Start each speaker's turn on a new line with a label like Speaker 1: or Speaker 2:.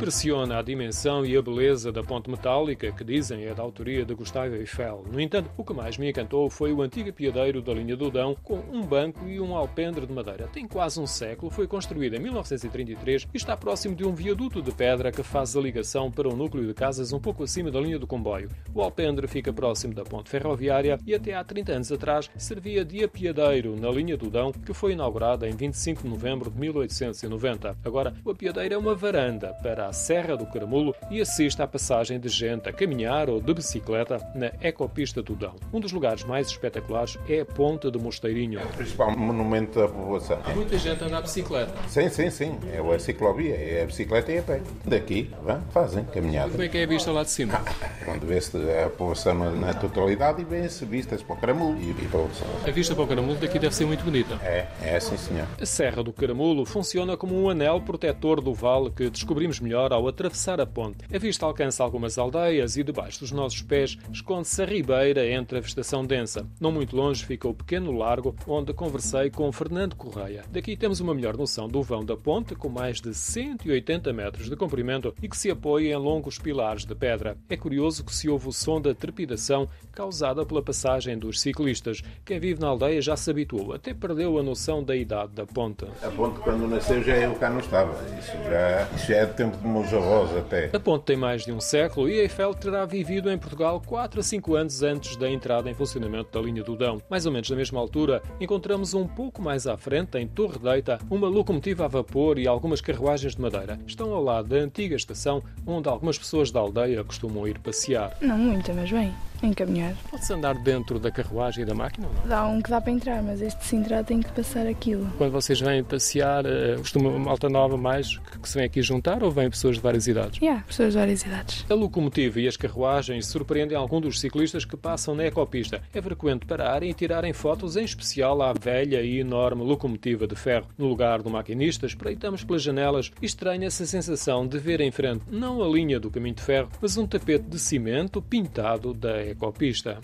Speaker 1: Impressiona a dimensão e a beleza da ponte metálica, que dizem é da autoria de Gustave Eiffel. No entanto, o que mais me encantou foi o antigo apiadeiro da linha do Dão, com um banco e um alpendre de madeira. Tem quase um século, foi construído em 1933 e está próximo de um viaduto de pedra que faz a ligação para um núcleo de casas um pouco acima da linha do comboio. O alpendre fica próximo da ponte ferroviária e até há 30 anos atrás servia de apiadeiro na linha do Dão, que foi inaugurada em 25 de novembro de 1890. Agora, o apiadeiro é uma varanda para Serra do Caramulo e assiste à passagem de gente a caminhar ou de bicicleta na ecopista do Dão. Um dos lugares mais espetaculares é a Ponte de Mosteirinho.
Speaker 2: O principal monumento da população.
Speaker 1: Muita gente anda a bicicleta.
Speaker 2: Sim, sim, sim. É a ciclovia, é a bicicleta e a pé. Daqui, vão, fazem caminhada.
Speaker 1: Como é que é a vista lá de cima?
Speaker 2: Onde vê-se a população na, na totalidade e vê-se vistas para o Caramulo e, e para outros.
Speaker 1: A vista para o Caramulo daqui deve ser muito bonita.
Speaker 2: É, é sim, senhor.
Speaker 1: A Serra do Caramulo funciona como um anel protetor do vale que descobrimos melhor ao atravessar a ponte. A vista alcança algumas aldeias e debaixo dos nossos pés esconde-se a ribeira entre a vegetação densa. Não muito longe fica o pequeno largo onde conversei com Fernando Correia. Daqui temos uma melhor noção do vão da ponte, com mais de 180 metros de comprimento e que se apoia em longos pilares de pedra. É curioso que se ouve o som da trepidação causada pela passagem dos ciclistas. Quem vive na aldeia já se habituou, até perdeu a noção da idade da ponte.
Speaker 2: A ponte, quando nasceu, já eu cá não estava. Isso já, isso já é do tempo de meus avós até.
Speaker 1: A ponte tem mais de um século e Eiffel terá vivido em Portugal 4 a 5 anos antes da entrada em funcionamento da linha do Dão. Mais ou menos na mesma altura, encontramos um pouco mais à frente, em Torre Deita, uma locomotiva a vapor e algumas carruagens de madeira. Estão ao lado da antiga estação onde algumas pessoas da aldeia costumam ir passear.
Speaker 3: Não muita, mas bem, encaminhar.
Speaker 1: Pode-se andar dentro da carruagem e da máquina ou não?
Speaker 3: Dá um que dá para entrar, mas este Sintra tem que passar aquilo.
Speaker 1: Quando vocês vêm passear, eh, costuma malta nova mais que se vem aqui juntar ou vêm pessoas de várias idades?
Speaker 3: Yeah, pessoas de várias idades.
Speaker 1: A locomotiva e as carruagens surpreendem algum dos ciclistas que passam na ecopista. É frequente pararem e tirarem fotos, em especial à velha e enorme locomotiva de ferro. No lugar do maquinista, espreitamos pelas janelas e estranha-se a sensação de ver em frente não a linha do caminho de ferro, mas um tapete de cimento pintado da ecopista.